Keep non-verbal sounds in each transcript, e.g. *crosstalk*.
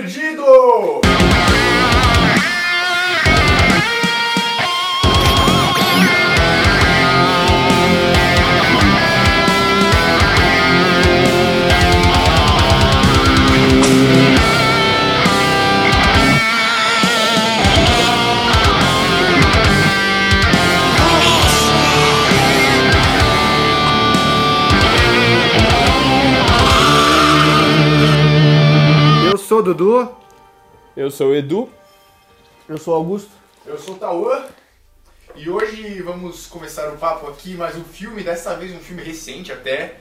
perdido! Dudu. Eu sou o Edu. Eu sou Augusto. Eu sou o Tauã e hoje vamos começar o papo aqui, mas um filme, dessa vez um filme recente até.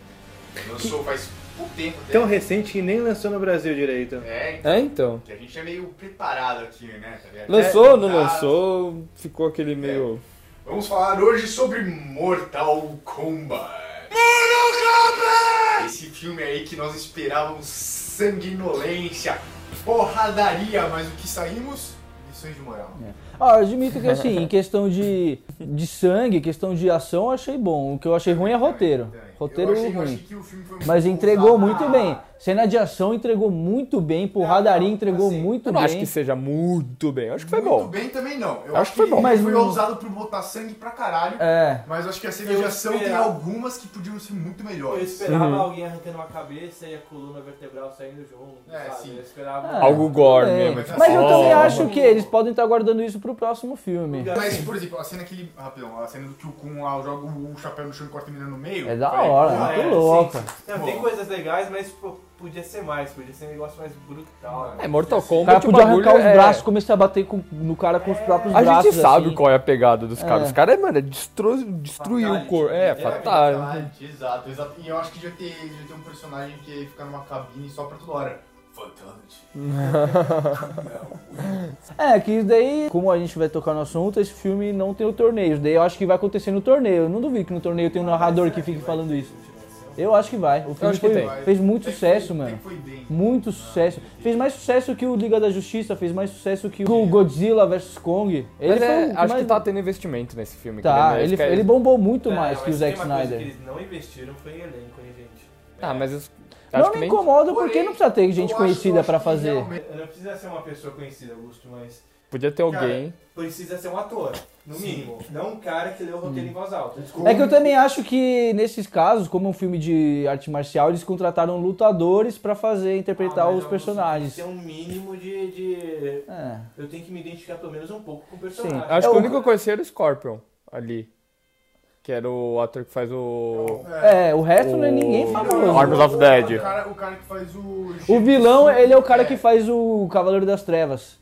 Lançou faz pouco tempo até. Tão recente que nem lançou no Brasil direito. É, então, É, então. que a gente é meio preparado aqui, né? Tá? Lançou, É, não lançou, ficou aquele meio. Vamos falar hoje sobre Mortal Kombat. Mortal Kombat! Esse filme aí que nós esperávamos sanguinolência, porradaria, mas o que saímos? Lições de moral. Ah, eu admito que assim, em questão de, de sangue, questão de ação, eu achei bom. O que eu achei ruim é roteiro. Também. Roteiro eu achei, eu achei ruim. que o filme foi muito Mas entregou ousado. muito bem. Cena de ação entregou muito bem, porradaria entregou assim, muito Eu não bem. acho que seja muito bem. Eu acho que foi Muito bom. bem também não. Eu Acho acho, que foi bom. Mas foi ousado por botar sangue pra caralho. É. Mas eu acho que a cena Eu de ação tem esperava. algumas que podiam ser muito Eu melhores. esperava Uhum. alguém arrancando uma cabeça e a coluna vertebral saindo junto. É, sabe? sim. Eu esperava. É. Algo gore É, mesmo. Mas eu Oh. também acho que eles podem estar guardando isso pro próximo filme. Mas, por exemplo, a cena que ele. Rapidão, a cena do que o Kun lá joga o chapéu no chão e corta a menina no meio. É da foi- hora, Pô, muito é, louca. Não, tem coisas legais, mas pô, podia ser mais, podia ser um negócio mais brutal. né? É, Mortal O Kombat. cara o podia bagulho arrancar os é- braços, começar a bater com- no cara com os próprios A braços. gente sabe assim. qual é a pegada dos caras. É. Os caras, mano, é destru... destruir o corpo. É, É, fatal. Exato, exato. E eu acho que devia ter, devia ter um personagem que ia ficar numa cabine só pra toda hora. *laughs* É, que isso daí, como a gente vai tocar no assunto, esse filme não tem o torneio. Daí eu acho que vai acontecer no torneio. Eu não duvido que no torneio tem um narrador que fique falando isso. Eu acho que vai. O filme acho que foi- fez muito sucesso, foi- mano. Muito sucesso. Fez mais sucesso que o Liga da Justiça, fez mais sucesso que o Godzilla vs Kong. Ele Mas é, acho mais- que tá tendo investimento nesse filme. Tá, ele, ele bombou muito É, mais que o Zack uma coisa Snyder. que eles não investiram foi em elenco, hein, gente? Ah, mas os- acho Não me incomoda porque Porém, não precisa ter gente conhecida que fazer. Não precisa ser uma pessoa conhecida, Augusto, mas Podia ter alguém. precisa ser um ator, no Sim. mínimo. Não um cara que lê o roteiro em voz alta. É que eu também acho que nesses casos, como um filme de arte marcial, eles contrataram lutadores pra fazer interpretar Ah, os personagens. Tem um mínimo de, de- É. Eu tenho que me identificar pelo menos um pouco com o Sim. personagem. Acho É que o- o único que eu conheci era o Scorpion ali. Que era o ator que faz o. É, o resto não é O- ninguém famoso. Arms of Dead. O cara, o cara que faz o. O vilão, ele é o cara que faz o Cavaleiro das Trevas.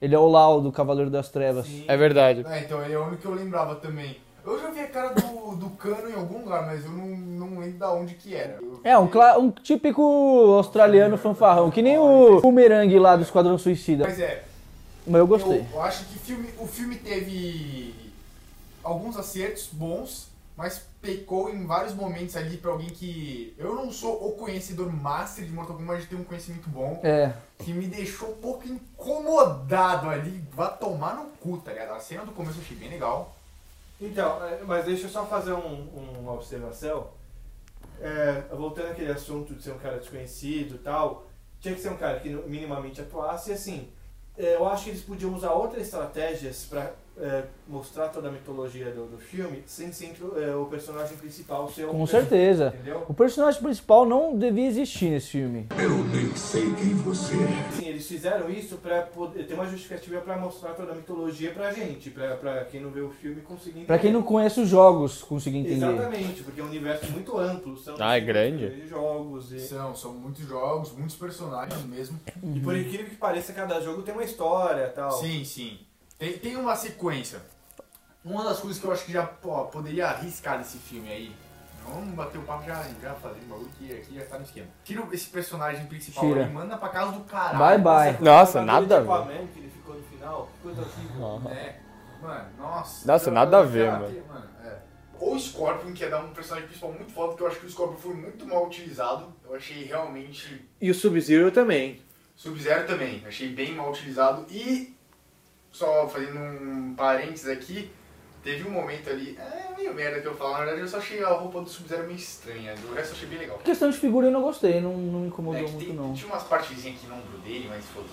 Ele é o Lau do Cavaleiro das Trevas. Sim. É verdade. É, então ele é o único que eu lembrava também. Eu já vi a cara do, do cano em algum lugar, mas eu não, não lembro da onde que era. É, um, um típico australiano fanfarrão, que nem o Boomerang lá do Esquadrão Suicida. Mas é, Mas eu gostei. Eu, eu acho que filme, o filme teve alguns acertos bons, mas pecou em vários momentos ali pra alguém que. Eu não sou o conhecedor master de Mortal Kombat, mas tenho um conhecimento bom, É. que me deixou um pouco incomodado ali. Vai tomar no cu, tá ligado? A cena do começo eu achei bem legal. Então, é, mas deixa eu só fazer um- uma observação. É, voltando àquele assunto de ser um cara desconhecido e tal, tinha que ser um cara que minimamente atuasse e assim. é, eu acho que eles podiam usar outras estratégias pra é, mostrar toda a mitologia do, do filme sem ser é, o personagem principal ser um Com certeza. Entendeu? O personagem principal não devia existir nesse filme. Eu nem sei quem você é. Assim, eles fizeram isso pra poder ter uma justificativa pra mostrar toda a mitologia pra gente, pra, pra quem não vê o filme conseguir entender. Pra quem não conhece os jogos, conseguir entender. Exatamente, porque é um universo muito amplo. São Ah, é 50 grande? jogos e, São, são muitos jogos, muitos personagens mesmo. e por incrível que pareça, cada jogo tem uma história e tal. Sim, sim. Tem, tem uma sequência. Uma das coisas que eu acho que já pô, poderia arriscar desse filme aí. Vamos bater o papo já, já fazendo bagulho que aqui já tá no esquema. Tira esse personagem principal Tira. aí, manda pra casa do caralho. Bye bye. Nossa, nada a ver. Que ele ficou no final, que coisa horrível. É. Mano, nossa. Nossa, nada a ver, já- mano. é. O Scorpion, que é dar um personagem principal muito foda, porque eu acho que o Scorpion foi muito mal utilizado. Eu achei realmente. E o Sub-Zero também. Sub-Zero também, achei bem mal utilizado. E, só fazendo um parênteses aqui, teve um momento ali, é meio merda que eu falo, na verdade eu só achei a roupa do Sub-Zero meio estranha, do resto eu achei bem legal. Questão de figura eu não gostei, não, não me É incomodou que muito tem- não. Tinha umas partezinhas que não dele, mas foda-se.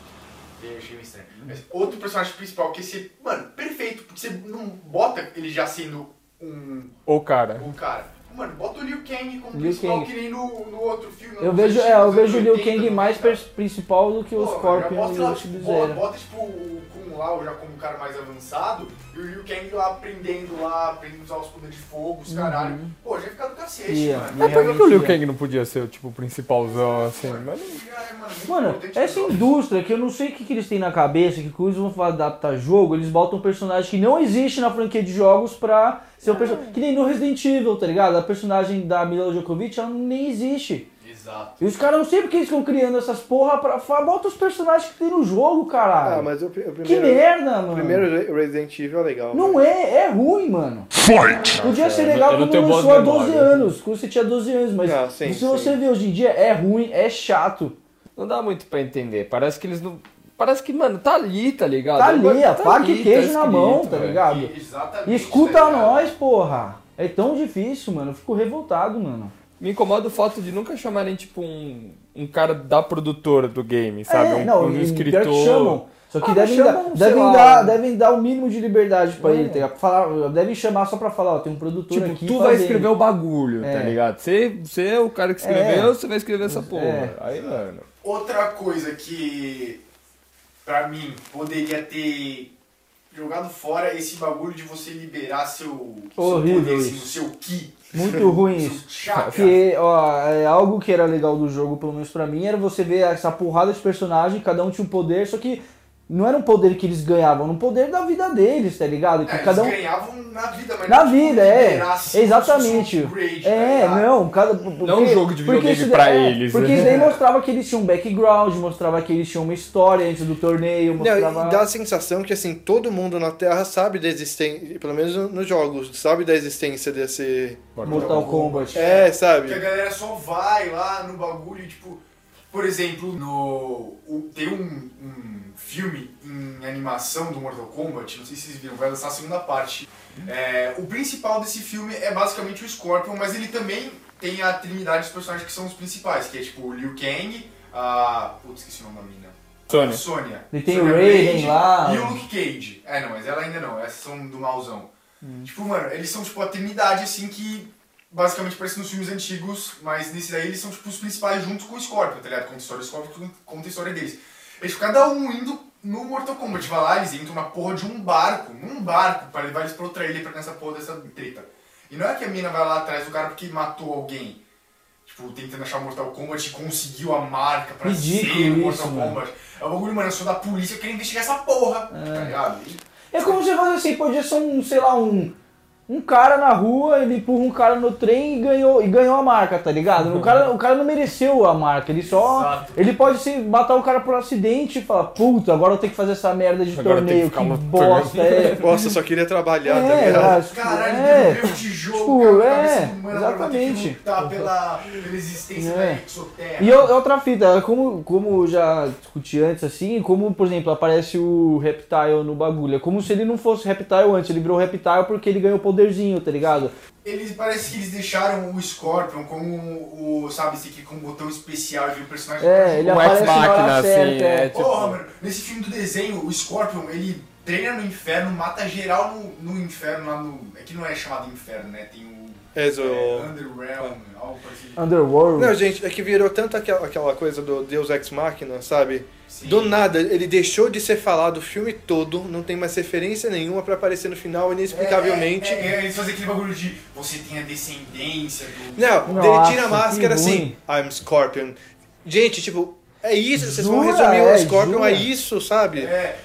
Eu achei meio estranho. Mas outro personagem principal que você. Mano, perfeito, porque você não bota ele já sendo um, Ou cara. um cara. Mano, bota o Liu Kang como Liu principal Kang. que nem no, no outro filme. Eu vejo, é, eu vejo o Liu 80, Kang mais 90. pers- principal do que o Pô, Scorpion já bota e lá, o tipo, Sub-Zero. Bota tipo o Lao já como um cara mais avançado e o Liu Kang lá aprendendo lá, aprendendo a usar os poderes de fogo, os caralho. Pô, já ia ficar do cacete, Ia, mano. É por que, que o Liu. Kang não podia ser o tipo principalzão assim? Mas não- Já é, mano, importante essa indústria que eu não sei o que, que eles têm na cabeça, que quando eles vão adaptar jogo, eles botam um personagem que não existe na franquia de jogos pra ser um personagem. Que nem no Resident Evil, tá ligado? A personagem da Mila Djokovic, ela nem existe. Exato. E os caras não sei porque eles estão criando essas porra pra. fa- Bota os personagens que tem no jogo, caralho. Ah, mas o, o Que primeiro, merda, mano. o primeiro Re- Resident Evil é legal. Não é, é ruim, mano. Podia ser legal quando lançou há 12 memórias. anos, quando você tinha 12 anos, mas Não, sim, se sim. você vê hoje em dia, é ruim, é chato. Não dá muito pra entender. Parece que eles não. Parece que, mano, tá ali, tá ligado? Tá ali, a Tá faca e queijo tá na escrito, mão, tá ligado? Exatamente. E escuta tá ligado? nós, porra. É tão difícil, mano. Eu fico revoltado, mano. Me incomoda o fato de nunca chamarem, tipo, um, um cara da produtora do game, sabe? É, um, não, um escritor. que chamam. Só que Ah, devem, dar, chamam, sei devem, lá. dar, devem dar o mínimo de liberdade pra É. ele. Tá? ligado? Falar, devem chamar só pra falar, ó, tem um produtor Tipo, aqui. tu vai escrever o bagulho, É. tá ligado? Você, você é o cara que escreveu, É. você vai escrever essa porra. É. Aí, mano. Outra coisa que, pra mim, poderia ter jogado fora esse bagulho de você liberar seu, seu poder, assim, o seu ki, Muito ruim isso. chakra. Porque, ó, é algo que era legal do jogo, pelo menos pra mim, era você ver essa porrada de personagem, cada um tinha um poder, só que não era um poder que eles ganhavam, era um poder da vida deles, tá ligado? Que É, cada um. Eles ganhavam na vida, mas Na não, vida, é. assim, Exatamente. tá É, ligado? não, cada. Não um jogo de videogame isso pra daí- é, eles, Porque né? isso daí *laughs* mostrava que eles tinham um background, mostrava que eles tinham uma história antes do torneio, Não, mostrava. e dá a sensação que assim, todo mundo na Terra sabe da existência, pelo menos nos jogos, sabe da existência desse. Mortal Kombat. É, Que a sabe? galera só vai lá no bagulho, tipo, por exemplo, no. o- tem um, um filme em animação do Mortal Kombat, não sei se vocês viram, vai lançar a segunda parte. É, o principal desse filme é basicamente o Scorpion, mas ele também tem a trinidade dos personagens que são os principais, que é tipo o Liu Kang, a. Putz, esqueci o nome da menina. Sônia. Sônia. Ele tem Sônia o Raiden lá. E o Luke Cage. É, não, mas ela ainda não, essas são do malzão. Hum. Tipo, mano, eles são tipo a trindade assim que basicamente parece nos filmes antigos, mas nesse daí eles são tipo os principais juntos com o Scorpion, tá ligado? Conta a história do Scorpion, conta a história deles. Eles cada um indo no Mortal Kombat, vai lá, eles entram na porra de um barco, num barco, pra levar eles pra outra ilha pra nessa porra dessa treta. E não é que a mina vai lá atrás do cara porque matou alguém. Tipo, tentando achar o Mortal Kombat e conseguiu a marca pra Ridículo ser o Mortal isso, mano. Kombat. É o bagulho, mano, eu sou da polícia, eu quero investigar essa porra, tá ligado? E- É como você fazer assim, podia ser um, sei lá, um. Um cara na rua, ele empurra um cara no trem e ganhou, e ganhou a marca, tá ligado? O cara, o cara não mereceu a marca, ele só. Exato. Ele pode se matar o cara por acidente e falar, puta, agora eu tenho que fazer essa merda de Agora torneio, que que, ficar lutando." bosta, é. *laughs* Nossa, eu só queria trabalhar, tá É, ligado? acho que- Caralho, é. derrubei o tijolo, Tipo, cara, é, que exatamente. lutar pela, pela existência É. da exoterra. E eu- outra fita, como, como já discuti antes, assim, como, por exemplo, aparece o Reptile no bagulho. É como se ele não fosse Reptile antes, ele virou Reptile porque ele ganhou poderzinho, tá ligado? Eles parece que eles deixaram o Scorpion como o, sabe, esse aqui com um botão especial de um personagem. É, ele Um aparece na hora ex-máquina, assim, certa, é, é. tipo- Porra, mano, nesse filme do desenho, o Scorpion, ele treina no inferno, mata geral no, no inferno lá no. É que não é chamado inferno, né? Tem o. É, zo- É, Underrealm, algo parecido. Underworld. Não, gente, é que virou tanto aquela, aquela coisa do Deus Ex Machina, sabe? Sim. Do nada, ele deixou de ser falado o filme todo, não tem mais referência nenhuma pra aparecer no final, inexplicavelmente. É, é, é, eles fazem aquele bagulho de você tem a descendência do. Não, Nossa, ele tira a máscara assim, I'm Scorpion. Gente, tipo, é isso, vocês vão resumir É, o Scorpion jura? a isso, sabe? É,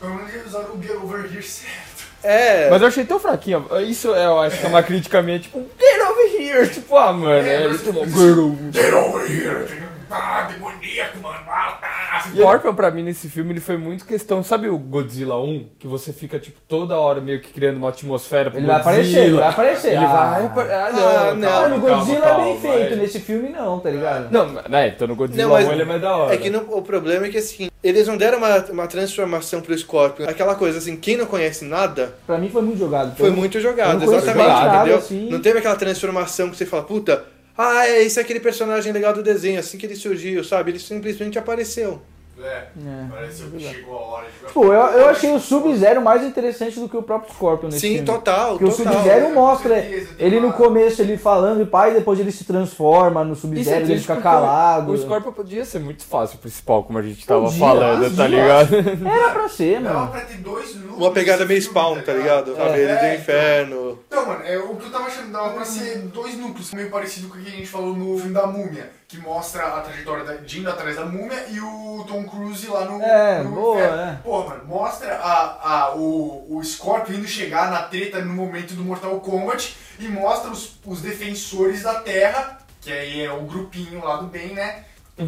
pelo menos eles usaram o Get Over Here certo. É. Mas eu achei tão fraquinho. Isso é, eu acho que é uma crítica minha, tipo, get over here. Tipo, ah, mano, É, é, muito bom. Get over- Get Over Here! Ah, demoníaco, mano! Ah, O Scorpion, pra mim, nesse filme, ele foi muito questão. Sabe o Godzilla 1? Que você fica, tipo, toda hora meio que criando uma atmosfera pro Ele vai Godzilla. aparecer, ele vai aparecer. Ele Ah. vai Ah, não. Ah, não. calma, Mano, o calma, Godzilla calma, é bem vai. feito, nesse filme não, tá ligado? Não, né, então no Godzilla Não, mas 1 ele é mais da hora. É que no- o problema é que assim, eles não deram uma, uma transformação pro Scorpion. Aquela coisa assim, quem não conhece nada, Pra mim foi muito jogado. foi muito jogado, eu não conheço exatamente, nada, entendeu? assim. Não teve aquela transformação que você fala, puta, ah, é, esse é aquele personagem legal do desenho, assim que ele surgiu, sabe? Ele simplesmente apareceu. É, É. parece que chegou a hora de Pô, eu, eu achei o Sub-Zero mais interessante do que o próprio Scorpion nesse Sim, filme. total, Porque o total. Sub-Zero mostra Com certeza, tem ele no começo ele falando e pai, depois ele se transforma no Isso é Sub-Zero, ele fica calado. O Scorpion podia ser muito fácil o principal, como a gente tava Podia, falando, tá podia. ligado? Era pra ser, Dava mano. pra ter dois núcleos. Uma pegada meio spawn, tá ligado? Sabe? Ele do então. inferno. Então, mano, é, o que eu tava achando dava pra ser dois núcleos, meio parecido com o que a gente falou no filme da Múmia, que mostra a trajetória da Jindo atrás da Múmia e o Tom Cruise lá no. É, no boa, inferno. é. Pô, mano, mostra a, a, o, o Scorpion indo chegar na treta no momento do Mortal Kombat e mostra os, os defensores da Terra, que aí é o grupinho lá do bem, né?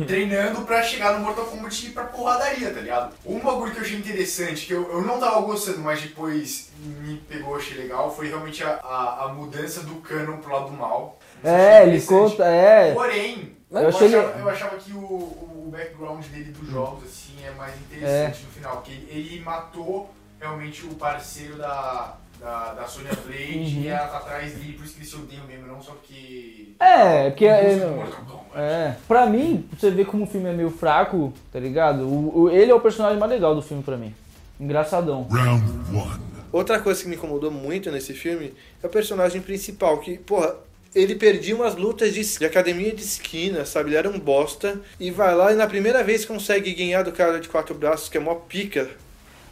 Treinando pra chegar no Mortal Kombat e ir pra porradaria, tá ligado? Um bagulho que eu achei interessante, que eu, eu não tava gostando, mas depois me pegou, achei legal, foi realmente a, a, a mudança do canon pro lado do mal. Isso É, achei ele conta, é. Porém, Eu eu, achei achava, ele- eu achava que o, o background dele dos jogos assim é mais interessante no final, porque ele, ele matou realmente o parceiro da, da, da Sonya Blade Uhum. e ela tá atrás dele, por isso que eles se odeiam mesmo, não só porque. É, porque é, não-. É, pra mim, pra você ver como o filme é meio fraco, tá ligado? O, o- ele é o personagem mais legal do filme pra mim. Engraçadão. Round one. Outra coisa que me incomodou muito nesse filme é o personagem principal, que, porra, ele perdia umas lutas de, de academia de esquina, sabe? Ele era um bosta. E vai lá e na primeira vez consegue ganhar do cara de quatro braços, que é mó pica.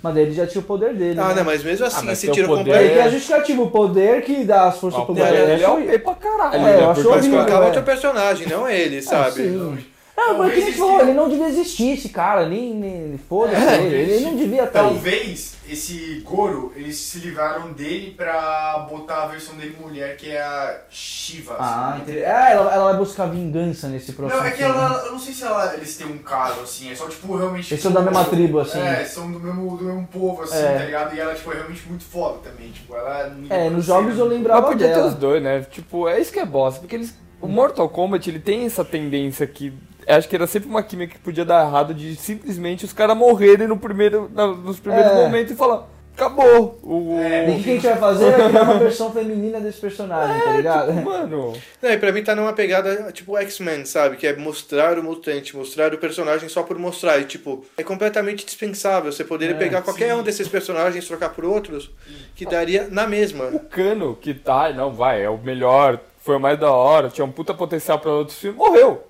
Mas ele já tinha o poder dele. Ah, né? não, mas mesmo assim, mas se tem o tira poder-. Ele que é justificativo, o poder que dá as forças O pro galera. dele é OP pra caralho. É, eu acho Porque- Mas horrível, colocava é. outro personagem, não ele, sabe? sim. Não, mas que falou, ele não devia existir, esse cara, nem, nem foda-se É, ele, ele não devia estar aí. Talvez esse Goro, eles se livraram dele pra botar a versão dele mulher, que é a Shiva. Ah, assim. Ah, ela, ela vai buscar vingança nesse próximo Não, é que ela, eu não sei se ela, eles têm um caso, assim, é só, tipo, realmente... Eles são da mesma tribo, assim. É, são do mesmo, do mesmo povo, assim, É. tá ligado? E ela, tipo, é realmente muito foda também, tipo, ela... É, nos jogos eu Mas lembrava podia ter dela. os dois, né? Tipo, é isso que é bosta. Porque eles. O Mortal Kombat, ele tem essa tendência que. Acho que era sempre uma química que podia dar errado de simplesmente os caras morrerem no primeiro, na- nos primeiros É. momentos e falar. Acabou. O, É, E o que a gente vai fazer? Vai criar uma versão feminina desse personagem, tá ligado? Mano. Não, e pra mim tá numa pegada tipo X-Men, sabe? Que é mostrar o mutante, mostrar o personagem só por mostrar. E tipo, é completamente dispensável. Você poderia É, pegar qualquer sim. um desses personagens, trocar por outros, que daria na mesma. O Cano, que tá, não, vai, é o melhor, foi o mais da hora, tinha um puta potencial pra outros filmes, morreu.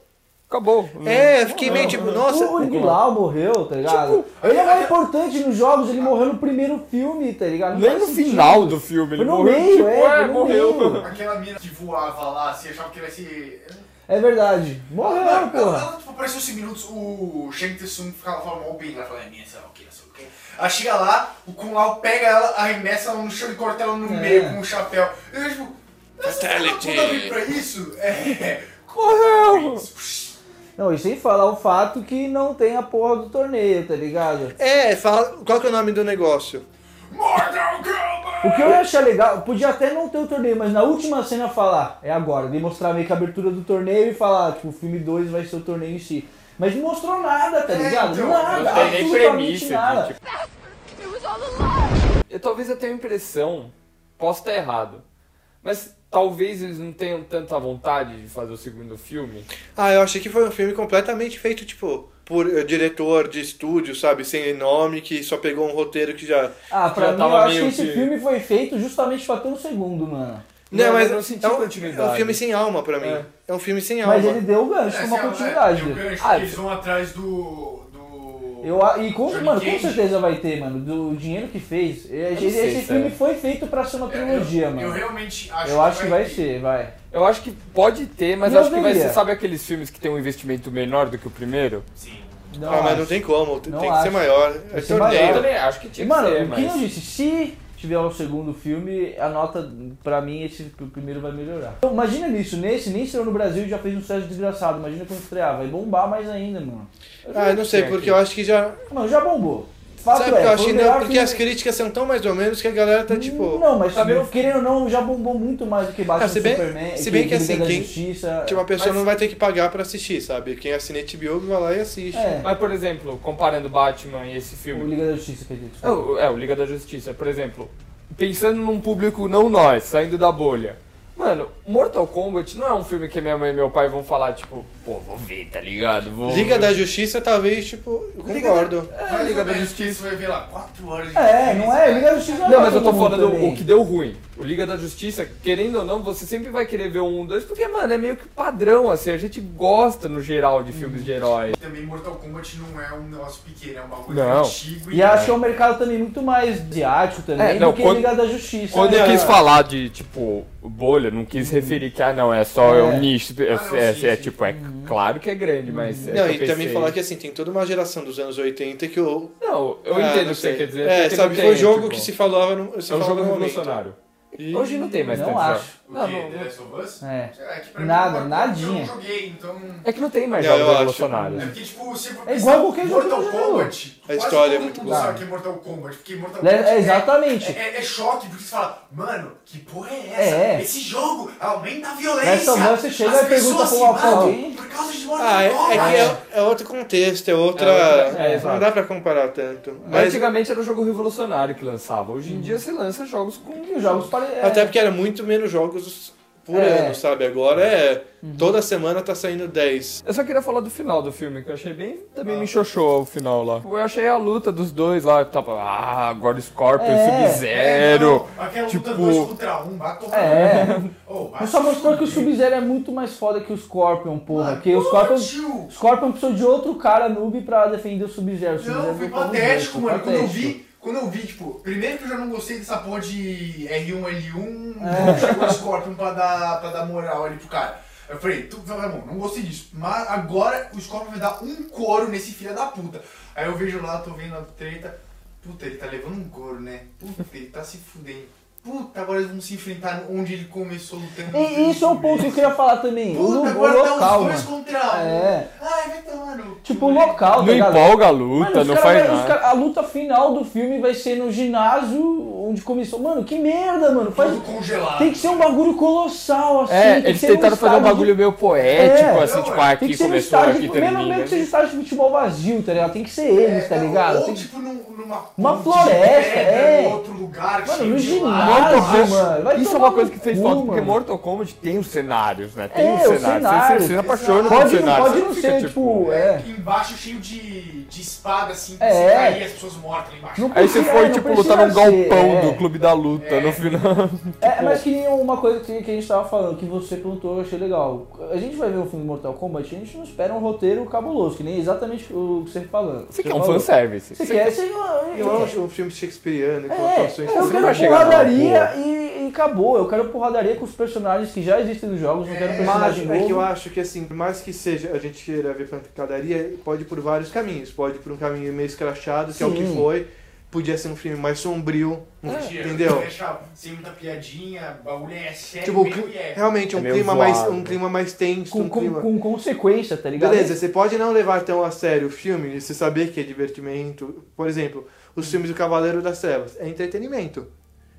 Acabou. É, eu fiquei meio tipo, nossa. o Guilau morreu, tá ligado? ele é mais importante nos jogos, ele morreu no primeiro filme, tá ligado? Não Nem no sentido. final do filme, ele Foi no morreu. meio, tipo, é, no morreu. meio. Aquela mina que voava lá, assim, achava que ele ia ser... É verdade. Morreu, ela, porra. ela, tipo, apareceu 5 minutos, o Shang Tsung ficava falando mal bem, ela falava, é minha, sei lá o que, não sei o que. Ela chega lá, o Kung Lao pega ela, arremessa ela no chão e corta ela no É. meio com o chapéu. Eu, tipo, Fatality. tudo a ver pra isso? É... Morreu. Não, e sem falar o fato que não tem a porra do torneio, tá ligado? É, fala, qual que é o nome do negócio? Mortal Kombat! O que eu ia achar legal, podia até não ter o torneio, mas na última cena falar, é agora, de mostrar meio que a abertura do torneio e falar, tipo, o filme 2 vai ser o torneio em si. Mas não mostrou nada, tá É, ligado? então, nada, Não tem nem absolutamente premissa nada. tipo, eu, talvez eu tenha a impressão, posso estar errado, mas talvez eles não tenham tanta vontade de fazer o segundo filme. Ah, eu achei que foi um filme completamente feito, tipo, por eh, diretor de estúdio, sabe? Sem nome, que só pegou um roteiro que já. Ah, pra Já mim, tava eu acho que esse filme foi feito justamente pra ter um segundo, mano. Não, mas é- não senti é um, continuidade. é um filme sem alma pra mim. É. É, um filme sem Mas alma. ele deu o gancho É, com uma assim, continuidade. é, o gancho Ah, que eles vão atrás do... Eu, e com, Johnny mano, com certeza vai ter, mano. Do dinheiro que fez. Esse, não sei esse se filme é. foi feito pra ser uma trilogia, eu, mano. Eu realmente acho Eu acho que vai ter. ser, vai. Eu acho que pode ter, mas Eu acho que vai ser, sabe aqueles filmes que tem um investimento menor do que o primeiro? Sim. Não ah, mas não tem como. Tem Não que acho. ser maior. É torneio. Eu também acho que tinha mano, que ser, o que mas... eu disse, se tiver o segundo filme, a nota, pra mim, esse primeiro vai melhorar. Então, imagina nisso, nesse, nem estreou no Brasil e já fez um sucesso desgraçado. Imagina quando estrear, vai bombar mais ainda, mano. Ah, eu não sei, porque eu acho que já. Mano, já bombou. Fato Sabe o é, que eu o que melhor não? Porque filme- as críticas são tão mais ou menos que a galera tá tipo. Não, mas Sabe, querendo ou não, já bombou muito mais do que Batman Ah, se bem- Superman. se bem que Liga assim, quem- Justiça. Tipo, a pessoa Mas- não vai ter que pagar pra assistir, sabe? Quem assina HBO vai lá e assiste. É, Mas, por exemplo, comparando Batman e esse o filme. Liga da Justiça, quer dizer. É, o- é, o Liga da Justiça, por exemplo. Pensando num público não nós, saindo da bolha. Mano, Mortal Kombat não é um filme que minha mãe e meu pai vão falar, tipo, pô, vou ver, tá ligado? Vou Liga da Justiça, talvez, tipo, eu Liga concordo. É, Mais Liga da menos, Justiça. Vai ver lá 4 horas de É, não é? Liga da Justiça Não, mas eu tô falando também. o que deu ruim. O Liga da Justiça, querendo ou não, você sempre vai querer ver um, dois, porque, mano, é meio que padrão, assim, a gente gosta no geral de filmes de herói. Também Mortal Kombat não é um negócio pequeno, é um bagulho Não. antigo. E acho que é um mercado também muito mais asiático também É, não, do que quando- Liga da Justiça. Quando eu né? quis falar de, tipo, bolha, não quis referir que, ah, não, é só É. um nicho, é, Ah, não, é- sim, é, sim. tipo, é claro que é grande, mas... é Não, que e eu também pensei- falar que assim, tem toda uma geração dos anos 80 que o. Não, eu Ah, entendo não o que você quer dizer. É, sabe, foi um jogo tipo, que se falava no. Se É um jogo revolucionário. E- Hoje não tem mais Não tanto acho. O Não, quê? não, The. Last of Us? É. É que pra Nada, mim, eu nadinha. não joguei, então... É que não tem mais jogos eu revolucionários. É porque, tipo, se for É igual qualquer jogo Mortal eu jogo. Kombat, A história é muito boa. que é Mortal Kombat, porque Mortal É, Kombat é, exatamente. É, é, é choque, porque você fala, mano, que porra é essa? É. Esse jogo aumenta a violência. Nessa hora você chega As e pergunta pra alguém. Por causa de Mortal Ah, é, é Kombat. que é, é outro contexto, é outra. É outra- é, não dá pra comparar tanto. Mas antigamente era o jogo revolucionário que lançava. Hoje em dia você lança jogos com os jogos é. até porque era muito menos jogos por É. ano, sabe? Agora é. Toda semana tá saindo 10. Eu só queria falar do final do filme, que eu achei bem. Também me enxoxou o final lá. Eu achei a luta dos dois lá, tava. Ah, agora o Scorpion, É. Sub-Zero. não, Aquela luta tipo- 2 contra 1, um, vai tomar. É. Oh, Mas só mostrou que o. Sub-Zero é muito mais foda que o Scorpion, porra. Mano, Porque o Scorpion... tio. O Scorpion precisou de outro cara noob pra defender o Sub-Zero. O Não, foi nos patético, mano. Quando eu vi, quando eu vi, tipo, primeiro que eu já não gostei dessa porra de R1, L1, É. chegou o Scorpion pra dar, pra dar moral ali pro cara. Eu falei, tu, não gostei disso. Mas agora o Scorpion vai dar um couro nesse filho da puta. Aí eu vejo lá, tô vendo a treta. Puta, ele tá levando um couro, né? Puta, ele tá se fudendo. Puta, agora eles vão se enfrentar onde ele começou lutando. E isso é um ponto que eu queria falar também. O, Puta, o agora tá os local, dois mano. contra um. É. Ai, vai tomar no Tipo, o né? local, tá Não empolga a luta, Mano, não cara faz vai- nada. cara- a luta final do filme vai ser no ginásio onde começou. Mano, que merda, mano. Faz... Tudo congelado. Tem que ser um bagulho colossal, assim. É, tem que eles ser um tentaram fazer um bagulho meio poético, É. assim, Não, tipo, é. ah, Tem aqui que ser começou, estádio, aqui mesmo, mesmo termina. que seja estádio de futebol vazio, tá ligado? Tem que ser eles, tá ligado? Ou Tem tipo num- numa Uma ponte floresta, de pedra, é. em outro lugar, Mano, cheio no de ginásio. Kombat, mano. Vai Isso é tomar uma coisa no que fez cu, falta, porque mano. Mortal Kombat tem os cenários, né? Tem É, os os cenários. Você, se apaixona Pode- por cenários. pode você não fica, ser, tipo, é. Embaixo cheio de, de espada, assim, pra É. você cair as pessoas mortas lá embaixo. Não Aí você precisa- foi, não tipo, lutar num ser, galpão é. do Clube da Luta no final. É, *laughs* mas que nem uma coisa que, que a gente tava falando, que você perguntou, eu achei legal. A gente vai ver o filme Mortal Kombat, a gente não espera um roteiro cabuloso, que nem exatamente o que você falando. Você quer um falou. fanservice. Você quer, você... Eu acho um filme shakespeariano, com É, atuações eu Você quero porradaria e, e acabou. Eu quero porradaria com os personagens que já existem nos jogos, não quero É, Mas personagem é que eu novo. acho que assim, por mais que seja a gente queira ver pancadaria, pode ir por vários caminhos. Pode ir por um caminho meio escrachado, que é o que Sim. foi. Podia ser um filme mais sombrio, um- Podia, entendeu? Deixa sem muita piadinha, bagulho é sério Tipo, é. realmente um É clima mais zoado, um né? clima mais tenso, Com, um com, clima com consequência, tá ligado? Beleza, você pode não levar tão a sério o filme você saber que é divertimento. Por exemplo, os filmes do Cavaleiro das Trevas é entretenimento.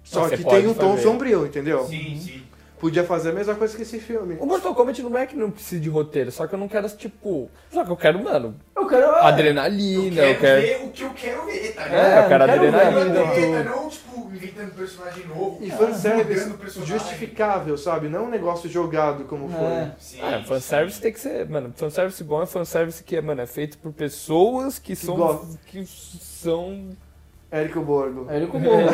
Só Mas que tem um tom fazer. sombrio, entendeu? Sim, sim. Podia fazer a mesma coisa que esse filme. O Mortal Kombat não é que não precisa de roteiro, só que eu não quero, tipo. Só que eu quero, mano, Eu quero. Eu adrenalina, quero, eu quero. ver o que eu quero ver, tá ligado? É, eu quero quero ver adrenalina. aquilo. Treta, tudo. não, tipo, inventando personagem novo. E ah, fanservice justificável, sabe? Não um negócio jogado como foi. É. Sim, É, fanservice tem que ser, mano, fanservice bom é fanservice que é, mano, é feito por pessoas que são. gostam. que são. Érico Borgo. *laughs* É ele com o bolo.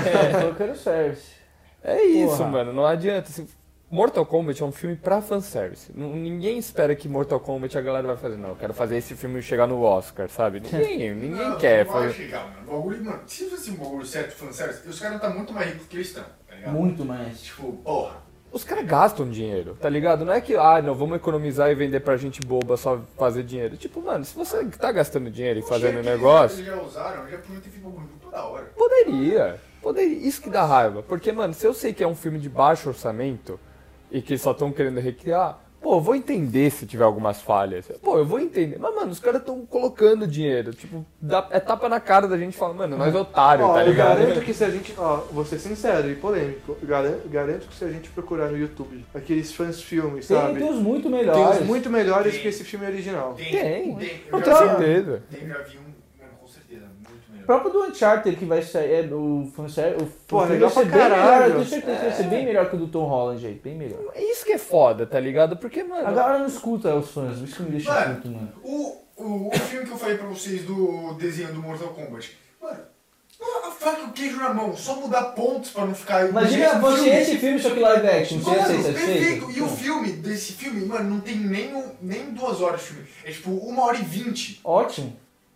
Eu quero service. É isso, Porra. mano, não adianta. assim, Mortal Kombat é um filme pra fanservice. Ninguém espera que Mortal Kombat a galera vai fazer, não. Eu quero fazer esse filme chegar no Oscar, sabe? Ninguém, *laughs* ninguém Não, quer. Não vai fazer- chegar, mano. O bagulho, mano, se fosse um bagulho certo fanservice, os caras tá muito mais ricos que eles estão, tá ligado? Muito mais. Tipo, porra, os caras gastam dinheiro, tá ligado? Não é que, ah, não, vamos economizar e vender pra gente boba só fazer dinheiro. Tipo, mano, se você tá gastando dinheiro e fazendo Eles negócio, Já usaram, já podiam ter feito um bagulho toda hora. poderia. Poderia. Isso que dá raiva. Porque, mano, se eu sei que é um filme de baixo orçamento e que só estão querendo recriar, pô, eu vou entender se tiver algumas falhas. Pô, eu vou entender. Mas, mano, os caras estão colocando dinheiro. Tipo, dá, é tapa na cara da gente falando, mano, nós é otário, Ó, tá eu ligado? garanto que se a gente. Ó, vou ser sincero e polêmico. Garanto, garanto que se a gente procurar no YouTube aqueles fãs filmes, Tem, sabe? tem uns muito Tem melhores. uns muito melhores Tem. que esse filme original. Tem, Tem. eu já vi, certeza. tem, já vi um, mano, com certeza, muito melhor. O próprio do Uncharted que vai sair, é, o fanservice, o Pô, o filme legal vai ser pra bem melhor, caralho. eu tenho certeza que vai ser bem melhor que o do Tom Holland aí, bem melhor. É isso que é foda, tá ligado? Porque, mano. A galera não escuta os fãs, isso que me deixa Mano, puto, mano. O, o, o filme que eu falei pra vocês do desenho do Mortal Kombat. Mano, a faca e o queijo na mão, só mudar pontos pra não ficar. Imagina você filme- esse filme, só que live action, você ia Mano, ser perfeito. E o filme desse filme, mano, não tem nem, nem duas horas de filme. É tipo uma hora e vinte. Ótimo.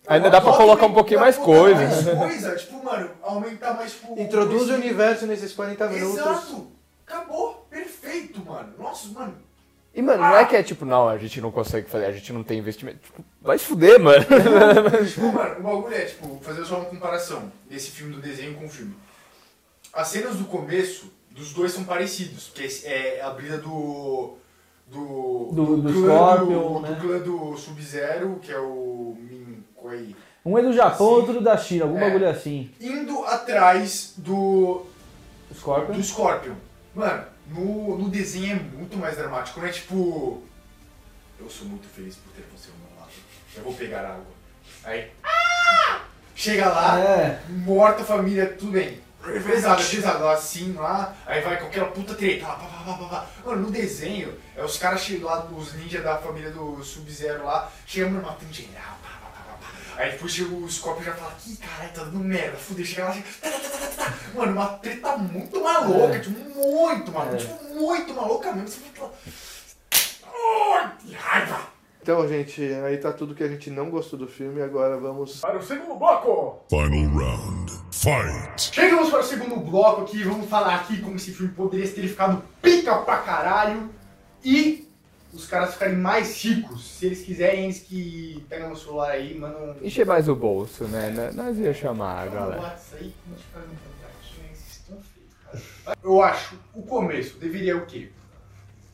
Ainda dá pra colocar um pouquinho mais coisa. Mais *laughs* coisa, tipo, mano, aumentar mais tipo. Introduz o universo nesses 40 minutos. Exato. Acabou. Perfeito, mano. Nossa, mano. E, mano, não é que é tipo, não, a gente não consegue fazer, a gente não tem investimento. Tipo, vai se fuder, mano. *laughs* Tipo, *laughs* mano, o bagulho é, tipo, fazer só uma comparação desse filme do desenho com o filme. As cenas do começo dos dois são parecidos, porque é a briga do. Do. Do- do clã Scorpion, do, né? do clã do Sub-Zero, que é o Min Um é do Japão, Sim. outro da China, algum É. bagulho assim. Indo atrás do. Scorpion. do Scorpion. Mano, no, no desenho é muito mais dramático, não é tipo. Eu sou muito feliz por ter você ao meu lado. Eu vou pegar água. Aí. "Ah!" Chega lá, É. morta a família, tudo bem. Pesado, pesado, assim lá, aí vai com aquela puta treta, lá, pá, pá, pá, pá. Mano, no desenho, é os caras chegam lá, os ninjas da família do Sub-Zero lá, chegam matando geral, pá, pá. Aí depois chega o Scorpion e já fala, que caralho, tá dando merda, fudeu, chega lá, chega, tá, tá, tá. Mano, uma treta muito maluca, tipo, muito maluca, É. tipo, muito maluca mesmo, você lá, ai, que raiva. Então, gente, aí tá tudo que a gente não gostou do filme. Agora vamos. Para o segundo bloco! Final round. Fight. Chegamos para o segundo bloco aqui, vamos falar aqui como esse filme poderia ter ficado pica pra caralho e os caras ficarem mais ricos. Se eles quiserem, eles que pegam o celular aí, mandam. Encher mais o bolso, né? Nós ia chamar a galera. A gente faz um. Eu acho o começo deveria o quê?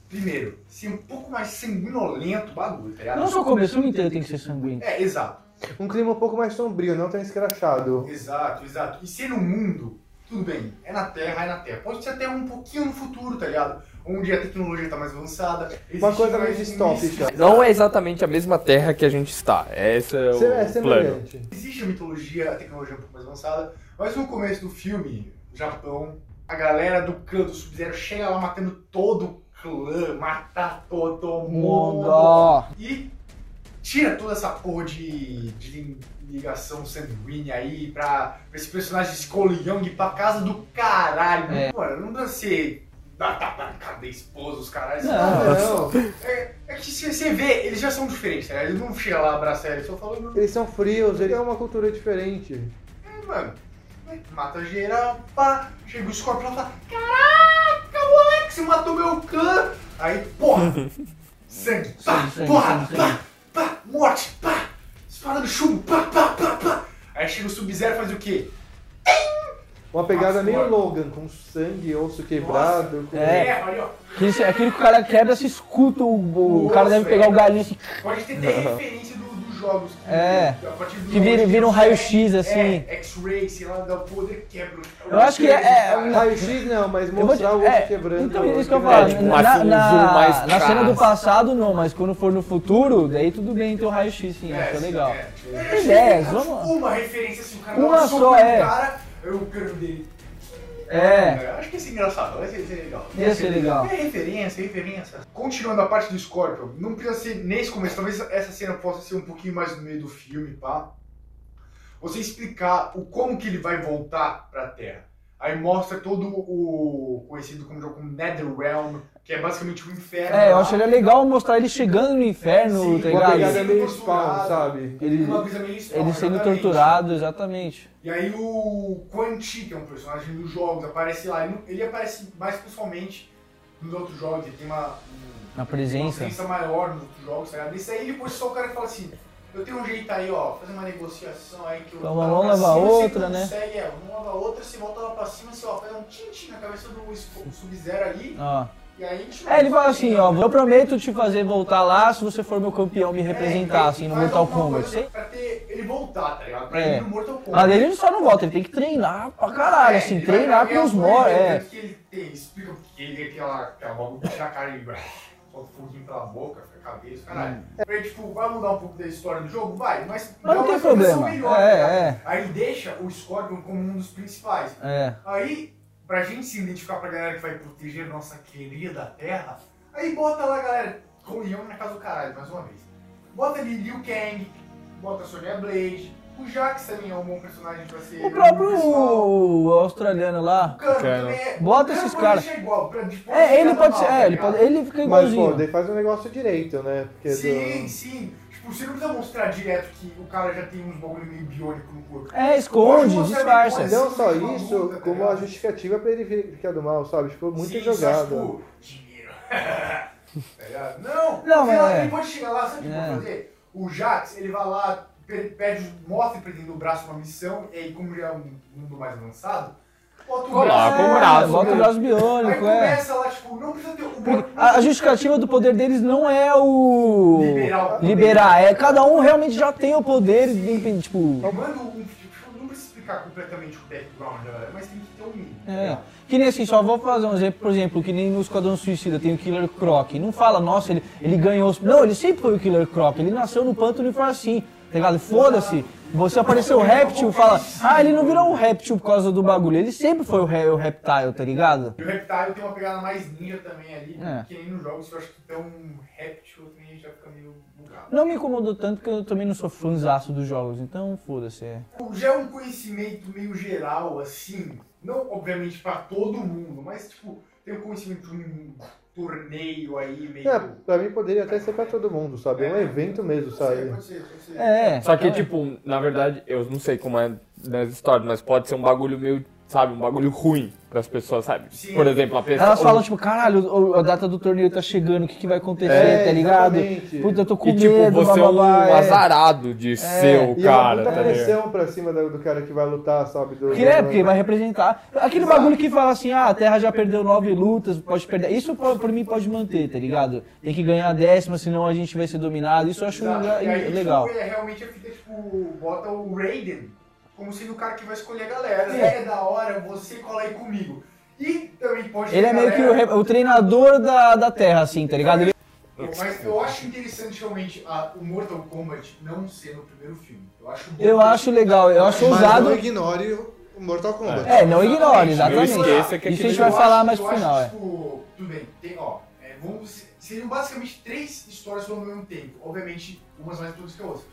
Primeiro, ser um pouco mais sanguinolento o bagulho, tá ligado? Não só o começo, o filme inteiro tem que ser sanguíneo. É, exato. Um clima um pouco mais sombrio, não tão escrachado. Exato, exato. E ser no mundo, tudo bem, é na Terra, é na Terra. Pode ser até um pouquinho no futuro, tá ligado? Onde a tecnologia tá mais avançada. Uma coisa mais distópica. Não é exatamente a mesma terra que a gente está. Esse é o É plano. Existe a mitologia, a tecnologia um pouco mais avançada, mas no começo do filme, Japão, a galera do clã do Sub-Zero chega lá matando todo o clã, mata todo mundo. Mundo. E tira toda essa porra de, de ligação sanguínea aí pra, pra esse personagem de Skull Young pra casa do caralho. É. Mano, não deve ser dar tapa na cara da esposa, os caralhos. Não. Não, É, é que se você vê, eles já são diferentes, tá? Eles não chegam lá abraçar eles, só falam, eles são frios, eles têm uma cultura diferente. É, mano, né, mata geral, pá, chega o Scorpion e fala, caraca, moleque, você matou meu clã. Aí, porra, *laughs* sangue, pá, Sangue, porra, sangue, pá, sangue. pá, morte, pá, espada do chumbo, pá, pá, pá, pá. Aí chega o Sub-Zero e faz o quê? Uma pegada Ah, meio. Logan, com sangue, osso quebrado. Com... É. É, olha, ó. Aquele, aquele que o cara quebra, se escuta, o, o Nossa, cara deve pegar o é. galinho assim, Pode ter até referência do- dos jogos. que- É. que vira, vira um raio-x é, assim. É, X-ray, sei lá, dá o poder, quebra. Eu acho que é- é- Cara. Raio-X não, mas mostrar te- o osso é, quebrando. Então, isso que eu falo. tipo, na, mas na, um zoom mais na cena do passado não, mas quando for no futuro, daí tudo bem ter o raio-x sim, acho é sim, legal. é. Tem ideias, vamos. Uma referência assim, o cara Uma um só, é. Eu quero dele. É, Eu acho que isso é engraçado, vai ser, ser legal. Ia ser legal. É referência, referência. Continuando a parte do Scorpion, não precisa ser nesse começo, talvez essa cena possa ser um pouquinho mais no meio do filme, pá. Você explicar o como que ele vai voltar pra Terra. Aí mostra todo o conhecido como como Netherrealm, que é basicamente o inferno. é, eu lá. acharia legal mostrar ele chegando no inferno, Sim, tá Uma ligado? pegada Sendo meio torturado. spawn, sabe? Ele, Uma ele sendo torturado, exatamente. E aí o Quan Chi, que é um personagem dos jogos, aparece lá. Ele, ele aparece mais pessoalmente nos outros jogos, ele tem uma, um- uma presença. presença maior nos outros jogos, tá ligado? Nesse aí depois só o cara fala assim, eu tenho um jeito aí, ó, fazer uma negociação aí que eu Então, vamos pra lavar cima, você outra, né? Consegue, é, vamos lavar outra, você volta lá pra cima, você ó, faz um tchim-tchim na cabeça do Sub-Zero ali, Ó. aí a gente É, ele fala assim, ó, eu prometo te fazer voltar lá se você for meu campeão me representar, assim, no Mortal Kombat. Pra ter ele voltar, tá ligado? Pra É. ele no Mortal Kombat. Mas ele só não volta, ele tem que treinar pra caralho, assim, ele vai treinar com os o mor, poder, é. que ele tem, explica porque ele tem aquela, aquela bagulho que tira a cara e solta foguinho pela boca, a cabeça, caralho. Aí, tipo, vai mudar um pouco da história do jogo? Vai, mas, Hum. Mas não tem problema. melhor, É, tá é. Aí ele deixa o Scorpion como um dos principais. É. Aí, pra gente se identificar pra galera que vai proteger nossa querida terra, aí bota lá, galera, com o Leão na casa do caralho, mais uma vez. Bota ali Liu Kang, bota a Sonya Blade, o Jax também é um bom personagem pra ser O próprio principal. australiano lá. O Cano Cano. também é- Bota o esses caras. pra depois É, ele chegar pode ser, é, tá ele, pode, ele fica Mas, pô, igualzinho. daí faz um negócio direito, né? Porque Sim, do- sim. Tipo, você não precisa mostrar direto que o cara já tem uns bagulho meio biônico no corpo. É, esconde, disfarça. depois. Não só isso, luta, tá como a justificativa pra ele ficar do mal, sabe? Tipo, muito Sim, jogado. tipo, dinheiro. *laughs* Tá ligado? Não, Não, no final, é. ele pode chegar lá, sabe o que É. pode fazer? O Jax, ele vai lá, pe- pede, mostra pra ele do braço uma missão, e aí como já é um mundo mais avançado, bota o Coloca braço. o braço, bota o né? braço Aí biônico, é. começa lá, tipo, não precisa ter o Porque A, a justificativa do poder deles não é o. Liberar o poder. Liberar, é cada um realmente já tem o poder, de, tipo. Manda um, tipo, não precisa explicar completamente o background galera, mas tem que ter um mínimo. É. Que nem assim, só vou fazer um exemplo, por exemplo, que nem no Esquadrão Suicida tem o Killer Croc. Não fala, nossa, ele, ele ganhou. os- Não, ele sempre foi o Killer Croc. Ele nasceu no pântano e foi assim, tá ligado? Foda-se. Você apareceu o réptil, fala, ah, ele não virou um réptil por causa do bagulho. Ele sempre foi o, ré, o reptile, tá ligado? E o Reptile tem uma pegada mais ninja também ali, É. que nem nos jogos, eu acho que tão réptil também já fica meio bugado. Não me incomodou tanto que eu também não sou fãzaço dos jogos, então foda-se. é. Já é um conhecimento meio geral, assim, não obviamente pra todo mundo, mas tipo, tem um conhecimento de um torneio aí meio. É, pra mim poderia até ser pra todo mundo, sabe? É um evento mesmo, sabe? pode ser, pode ser. É. Só que, tipo, na verdade, eu não sei como é nas histórias, mas pode ser um bagulho meio, sabe, um bagulho ruim pras pessoas, sabe? Sim. Por exemplo, a pessoa. Elas falam, tipo, caralho, a data do torneio tá chegando, o que, que vai acontecer, É, tá ligado? exatamente. Puta, eu tô com E, tipo, medo, você é um bababá, é. azarado de ser o E é uma cara, puta tá pressão pra cima do, do cara que vai lutar, sabe? Do, Porque, é, porque vai representar. Aquele bagulho que fala assim, ah, a Terra já perdeu nove lutas, pode perder. Isso por, mim pode manter, tá ligado? Tem que ganhar a décima, senão a gente vai ser dominado. Isso eu acho Exato. le- E aí, legal. Tipo, é realmente a fita, tipo, bota o Raiden como sendo o cara que vai escolher a galera. É. É, da hora, você cola aí comigo. E também pode Ele é meio que o, galera- re- o treinador da, da Terra, assim, tá ligado? Ele- Mas eu acho interessante realmente a- o Mortal Kombat não ser no primeiro filme. Eu acho bom Eu acho legal, eu acho Mas ousado. não ignore o Mortal Kombat. É, não ignore, exatamente. Não esqueça que Isso a gente vai falar mais pro final, acho, é. Tipo, tudo bem, tem, ó, é, vamos, seriam basicamente três histórias ao mesmo tempo. Obviamente, umas mais importantes que a outra.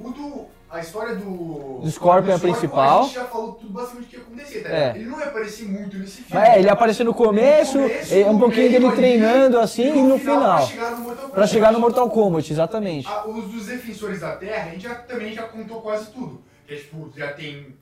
O do, a história do... Do Scorpion é a principal. A gente já falou tudo basicamente o que ia acontecer, tá É. Ele não vai aparecer muito nesse filme. É, ele apareceu no começo, é, um no pouquinho dele ali, treinando assim e no Pra final. chegar no Mortal Pra chegar no Kombat. Mortal Kombat, exatamente. Ah, os dos defensores da Terra, a gente já, também já contou quase tudo. Que é tipo, já tem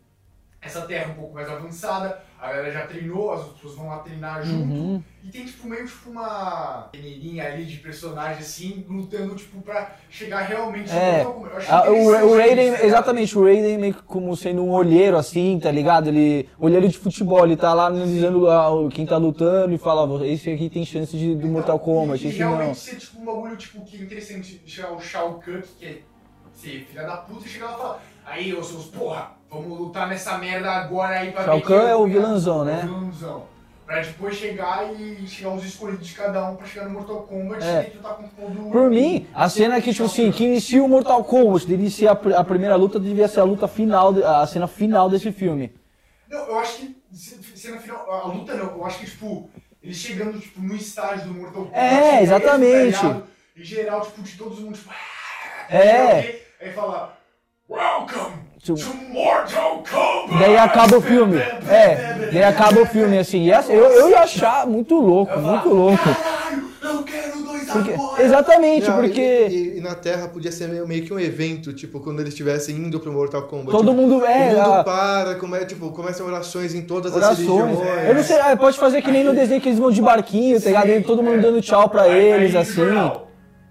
essa terra um pouco mais avançada, a galera já treinou, as pessoas vão lá treinar junto. Uhum. E tem tipo meio tipo uma peneirinha ali de personagem assim, lutando tipo pra chegar realmente no É. Achei Ah, o, Raiden, tá exatamente, o Raiden meio que como sendo um olheiro assim, tá ligado? Ele, olheiro de futebol, ele tá lá analisando quem tá lutando e fala, "Ó, esse aqui tem chance de, do Mortal Kombat, e, esse realmente não. ser tipo um bagulho tipo, que é interessante o Shao Kahn, que é ser filha da puta, e chegar lá e falar, aí, ô seus porra, vamos lutar nessa merda agora aí pra Shao ver Kahn é o o vilãozão, né? É o vilãozão. Pra depois chegar e chegar os escolhidos de cada um pra chegar no Mortal Kombat É. e lutar contra o. Por mim, a cena que, tipo assim, que inicia o Mortal Kombat, ser a, a primeira luta, devia ser a luta final, a cena final desse filme. Não, eu acho que cena final, a luta não, eu acho que tipo, eles chegando tipo no estágio do Mortal Kombat. É, exatamente. tá? Em geral, tipo, de todo mundo, tipo, É. Aí fala, Welcome to Mortal Kombat! Daí acaba o filme. É, daí acaba o filme, assim. E essa- eu, eu ia achar muito louco, muito louco. Eu quero dois porque, agora! exatamente, Não, e- porque E, e na Terra podia ser meio, meio que um evento, tipo, quando eles estivessem indo pro Mortal Kombat. todo tipo, mundo é. o mundo a- para, come, tipo, começam orações em todas as Orações. religiões. Eu não sei, ah, pode fazer que nem no desenho que eles vão de barquinho, tá ligado? E todo mundo dando tchau pra eles, assim.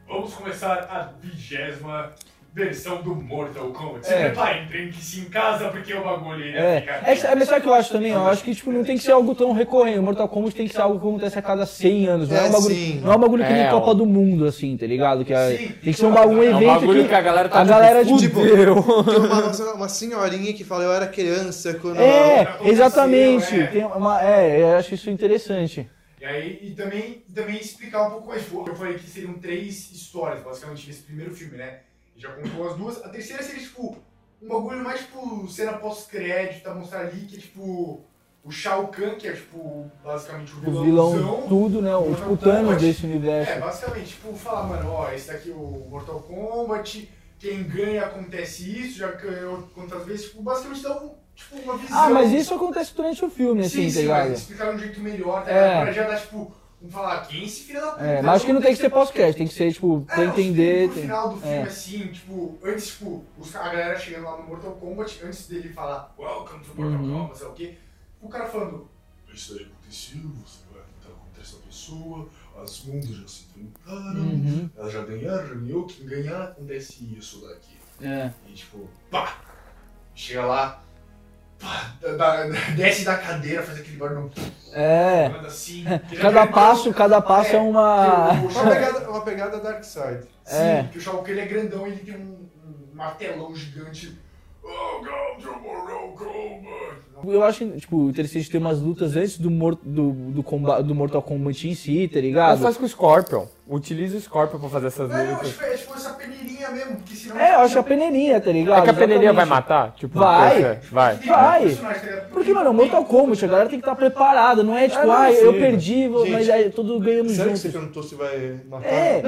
Vamos começar a vigésima versão do Mortal Kombat. Se É. preparem, tranque-se em casa porque o bagulho ia É, ficar... é, que- é, mas sabe o que eu acho também? Eu acho que tipo, não tem que ser algo tão recorrente. O Mortal Kombat tem que ser algo que acontece a cada 100 anos. Não é, É, um bagulho, sim. não é um bagulho que nem É, Copa ó. do Mundo, assim, tá ligado? Que é- Sim. tem que ser um, bagulho, um É um evento bagulho que, que a galera tá a galera, tipo, tipo. Tem uma, uma, senhorinha que fala, eu era criança quando... É, exatamente. é. Tem uma, é, eu acho isso interessante. E aí, e também, também explicar um pouco mais. Tipo, eu falei que seriam três histórias, basicamente, nesse primeiro filme, né? Já contou as duas. A terceira seria, tipo, um bagulho mais, tipo, cena pós-crédito, pra mostrar ali que, tipo, o Shao Kahn, que é, tipo, basicamente o O vilãozão. vilão, tudo, né? O, tipo, o Thanos desse universo. É, basicamente, tipo, falar, mano, ó, esse daqui é o Mortal Kombat, quem ganha acontece isso, já ganhou quantas vezes, tipo, basicamente dá um, tipo, uma visão. Ah, mas isso acontece durante o filme, assim, sim, tá sim, ligado? explicar de um jeito melhor, tá É. Pra já dar, tipo, vamos falar, quem esse filho da puta? É, mas acho que não tem que ser pós-crédito, tem que ser, tipo, pra É, entender. No final do filme, é. assim, tipo, antes, tipo, os, a galera chegando lá no Mortal Kombat, antes dele falar, Welcome to Mortal Uhum. Kombat, sei lá o quê, o cara falando, isso daí aconteceu, você vai lutar contra essa pessoa, as mundos já se enfrentaram, Uhum. elas já ganharam, já ganhou, quem ganhar acontece isso daqui. É. E tipo, pá! Chega lá, desce da cadeira, faz aquele barulho, É. assim. Cada ganhou. passo, cada passo é uma. o Uma Shao- pegada, uma pegada Dark Side. Sim, É. que o Shao ele é grandão, ele tem um, um martelão gigante. Oh, God, to Mortal Kombat! Eu acho, tipo, interessante ter umas lutas antes do, mor do, do, comba do Mortal Kombat em si, tá Mas ligado? faz com o Scorpion. Utiliza o Scorpion pra fazer essas É, eu lutas. acho que é tipo essa peneirinha mesmo, porque. É, eu acho a peneirinha, tá ligado? É que a peneirinha vai matar? Tipo, Vai. vai. Vai. tá? Porque, mano, Mortal Kombat, a galera tem que estar preparada, não é tipo, É, não, ah, eu sim. perdi, mas aí todos ganhamos Sério que você perguntou se vai matar? É,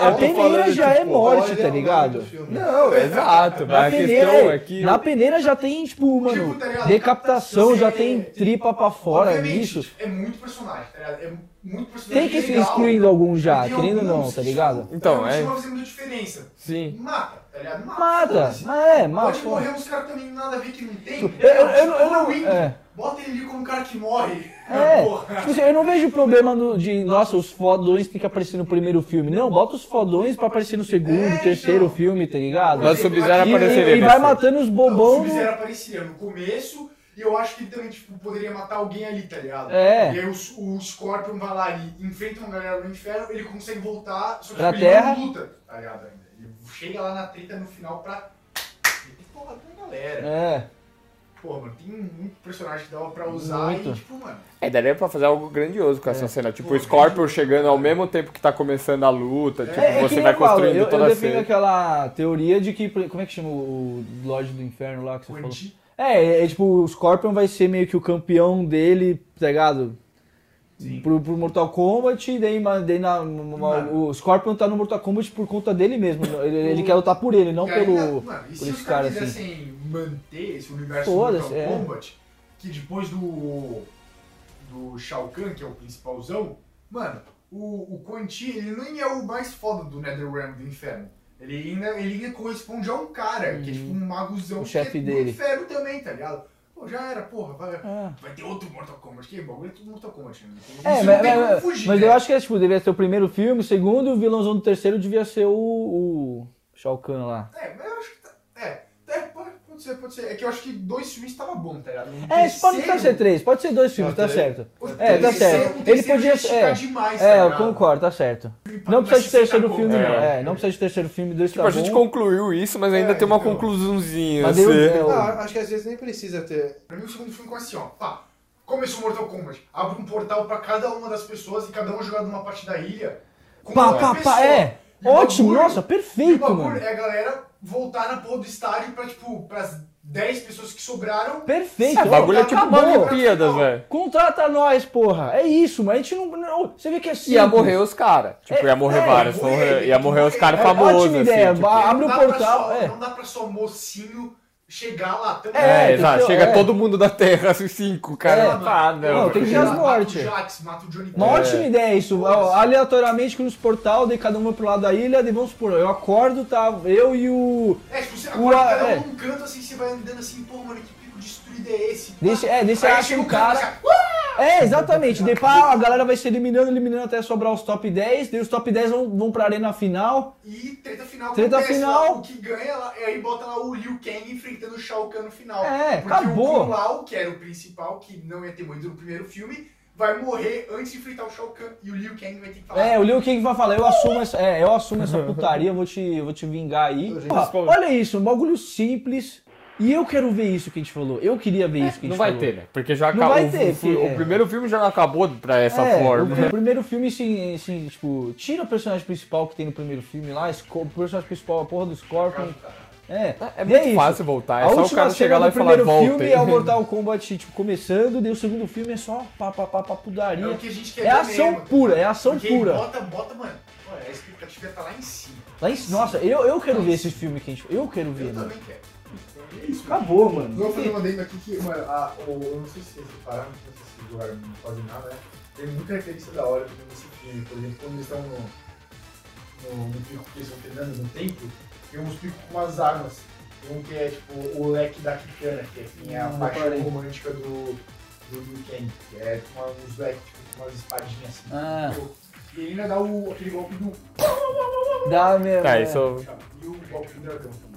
a, peneira já é tipo, morte, tá ligado? Não, exato. A peneira, questão é que... na peneira já tem, tipo, mano, Tipo, tá decapitação, já tem tripa pra fora nisso. É muito personagem, tá ligado? É muito. Tem que ser legal. excluindo algum já, querendo ou não, tá ligado? tipo, Então, é. Não vai fazer muita diferença. Sim. Mata, tá ligado? Mata, mas é, mata. Pode morrer uns caras também nada a ver que não tem. Eu, eu, eu, não- eu não. Wing, É. Bota ele ali como um cara que morre. *laughs* É, Porra. tipo assim, eu não vejo problema no- de, nossa, os fodões tem que aparecer no primeiro filme. Não, bota os fodões pra aparecer no segundo, É, terceiro então. filme, tá ligado? Mas o Sub-Zero E, apareceria e, e vai matando os Não, o bobão. Sub-Zero apareceria no começo e eu acho que ele também tipo, poderia matar alguém ali, tá ligado? É. E aí o, o Scorpion vai lá e enfrenta uma galera no inferno, ele consegue voltar, só que Pra ele Terra. não luta, tá ligado? Ainda. Ele chega lá na treta no final pra meter porrada na galera. É. Pô, mano, tem muito personagem que dava pra usar Muito. e tipo, mano. É, daria pra fazer algo grandioso com essa É. cena. Tipo, Pô, o Scorpion chegando ao mesmo tempo que tá começando a luta. Tipo, É, é que você vai eu construindo eu, toda eu a defendo cena. aquela teoria de que. Como é que chama o Lorde do Inferno lá que você falou? Quanti, É, é, tipo, o Scorpion vai ser meio que o campeão dele, tá ligado? Pro, pro Mortal Kombat, e daí, daí na, Mano. o Scorpion tá no Mortal Kombat por conta dele mesmo. Ele, ele quer lutar por ele, não ainda- pelo. Mano, e por se esse os caras cara, assim. quisessem manter esse universo do Foda-se, Mortal é. Kombat, que depois do. do Shao Kahn, que é o principalzão, mano, o, o Quan Chi, ele nem é o mais foda do Netherrealm do inferno. Ele ainda, ele ainda corresponde a um cara, que é tipo um Uhum. O que chefe é dele. inferno também, tá ligado? Pô, já era, porra, vai, É. vai ter outro Mortal Kombat, que bagulho é tudo Mortal Kombat. Né? É, mas, mas- fugir, mas né? eu acho que tipo, devia ser o primeiro filme, o segundo, e o vilãozão do terceiro devia ser o, o Shao Kahn lá. É, mas eu acho que. É, é pode, ser, pode ser. É que eu acho que dois filmes tava bom, tá ligado? O É, isso pode terceiro- pode ser três, pode ser dois filmes, tá certo. o É, tá terceiro- certo. Ele podia ser. É, demais, tá é, eu concordo, tá certo. Não precisa de terceiro filme, não. É, não precisa de terceiro filme, dois Tipo, tá a gente bom. concluiu isso, mas ainda É, tem uma então. conclusãozinha. Mas eu- assim. é, acho que às vezes nem precisa ter. Pra mim, o segundo filme ficou assim, ó. Pá, começou Mortal Kombat. Abre um portal pra cada uma das pessoas e cada uma jogar numa parte da ilha. Com Pá, pá, pá, é. E Ótimo, bagulho- nossa, o perfeito, mano. é a galera voltar na porra do estádio pra, tipo, pras 10 pessoas que sobraram. Perfeito. O bagulho é tipo Olimpíadas, velho. Contrata nós, porra. É isso, mas a gente não. não- você vê que é simples. Ia morrer os caras. Tipo, ia morrer É, vários. ia morrer, morrer- ia morrer os caras. É, famosos, ótima assim. ideia, tipo. Abre não o dá pra portal, só- é. Não dá pra só mocinho chegar lá também. É, É, exato. que- Chega é. todo mundo da Terra, os cinco, cara. É, ah, não. Não, tem que ter as mortes. Uma ótima ideia isso. Foda-se. Aleatoriamente cruz portal, daí cada um vai pro lado da ilha, daí vamos supor, eu acordo, tá? Eu e o. É, tipo, você O agora a- cada um é. num canto assim, você vai andando assim, pô, mano, que destruído é esse? Deixa, é, deixa Aí acha um cara. cara, É, exatamente. Pá, a galera vai se eliminando, eliminando até sobrar os top 10. Daí os top 10 vão, vão pra arena final. E treta final Treta acontece final. o que ganha lá, e aí bota lá o Liu Kang enfrentando o Shao Kahn no final. É, Porque acabou. o Kung Lao, que era o principal, que não ia ter morrido no primeiro filme, vai morrer antes de enfrentar o Shao Kahn e o Liu Kang vai ter que falar. É, o Liu Kang vai falar, eu assumo essa, é, eu assumo essa *laughs* putaria, eu vou te, eu vou te vingar aí. Porra, olha isso, um bagulho simples. E eu quero ver isso que a gente falou. Eu queria ver isso que a gente Não vai falou. ter, né? Porque já Não acabou. vai o, ter, o- porque- o primeiro filme já não acabou pra essa É, forma. O, o primeiro filme, assim, assim, tipo, tira o personagem principal que tem no primeiro filme lá, o personagem principal, a porra do Scorpion. É, É E muito isso. fácil voltar, é a só o última cara chegar lá e falar primeiro volta. filme é o Mortal Kombat, tipo, começando, daí o segundo filme é só pá, pá, pá, pá, É pudaria. o que a gente quer É ver ação mesmo. pura, é ação Porque pura. Bota, bota, mano. Olha, a expectativa tá lá em cima. Lá em, nossa, eu, eu quero ver esse filme que a gente. Eu quero ver, Eu mano. também quero. Isso, Acabou, mano. Vou fazer um adendo aqui que, mano, a, o, eu não sei se vocês repararam, não sei se vocês jogaram quase nada, né? Tem muita característica da hora nesse filme. Por exemplo, quando eles estão no, no, no pico que eles estão treinando no templo, tem uns picos com umas armas. Tem um que é tipo o leque da Kitana, que é, que é a Hum, paixão romântica do, do Liu Kang, que é tipo uma, uns leques tipo, com umas espadinhas assim. Ah. E ele ainda dá o, aquele golpe do. Dá mesmo. Tá, é. isso. E o golpe do dragão.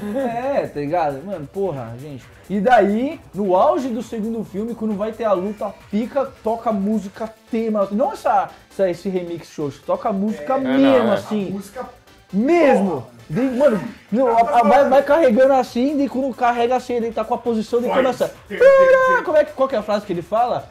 *laughs* É, tá ligado? Mano, porra, gente. E daí, no auge do segundo filme, quando vai ter a luta pica, toca música tema. Não essa, essa esse remix show, toca música não, mesmo, é. A assim. música Mesmo. Daí, mano, não, a- a- vai, vai carregando assim, daí quando carrega assim, ele tá com a posição, daí começa. Como é que, qual que é a frase que ele fala?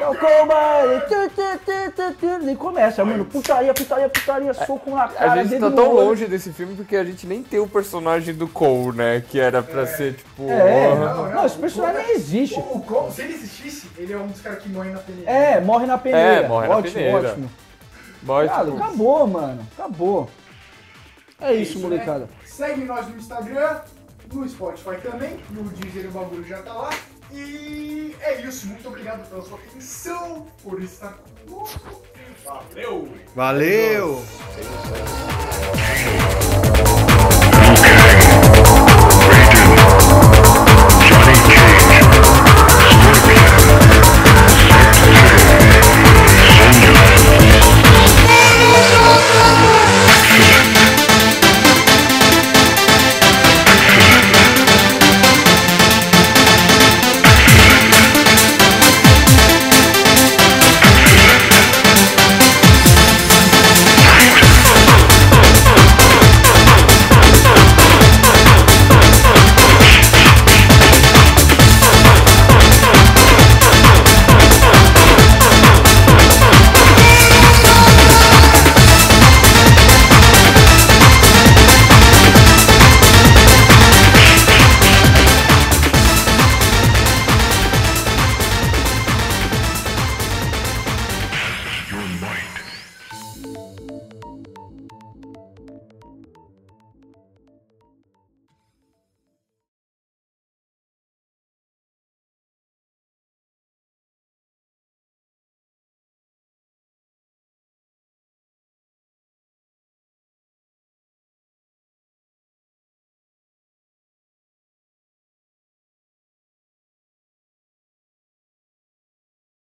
É o comando, tu, tu, tu, tu, tu. Daí começa, mano, putaria, putaria, putaria, soco na cara, A gente tá tão olho. longe desse filme porque a gente nem tem o personagem do Cole, né? Que era pra ser tipo. É, porra. Não, não, esse personagem nem existe. O, Cole, se ele existisse, ele é um dos caras que morre na peneira. É, morre na peneira. É, morre na ótimo, peneira. ótimo. Mas, Cara, tipo, acabou, mano. Acabou. É isso, isso, molecada. né? Segue nós no Instagram, no Spotify também, no Deezer o bagulho já tá lá. E é isso. Muito obrigado pela sua atenção, por estar conosco. Valeu! Valeu! Your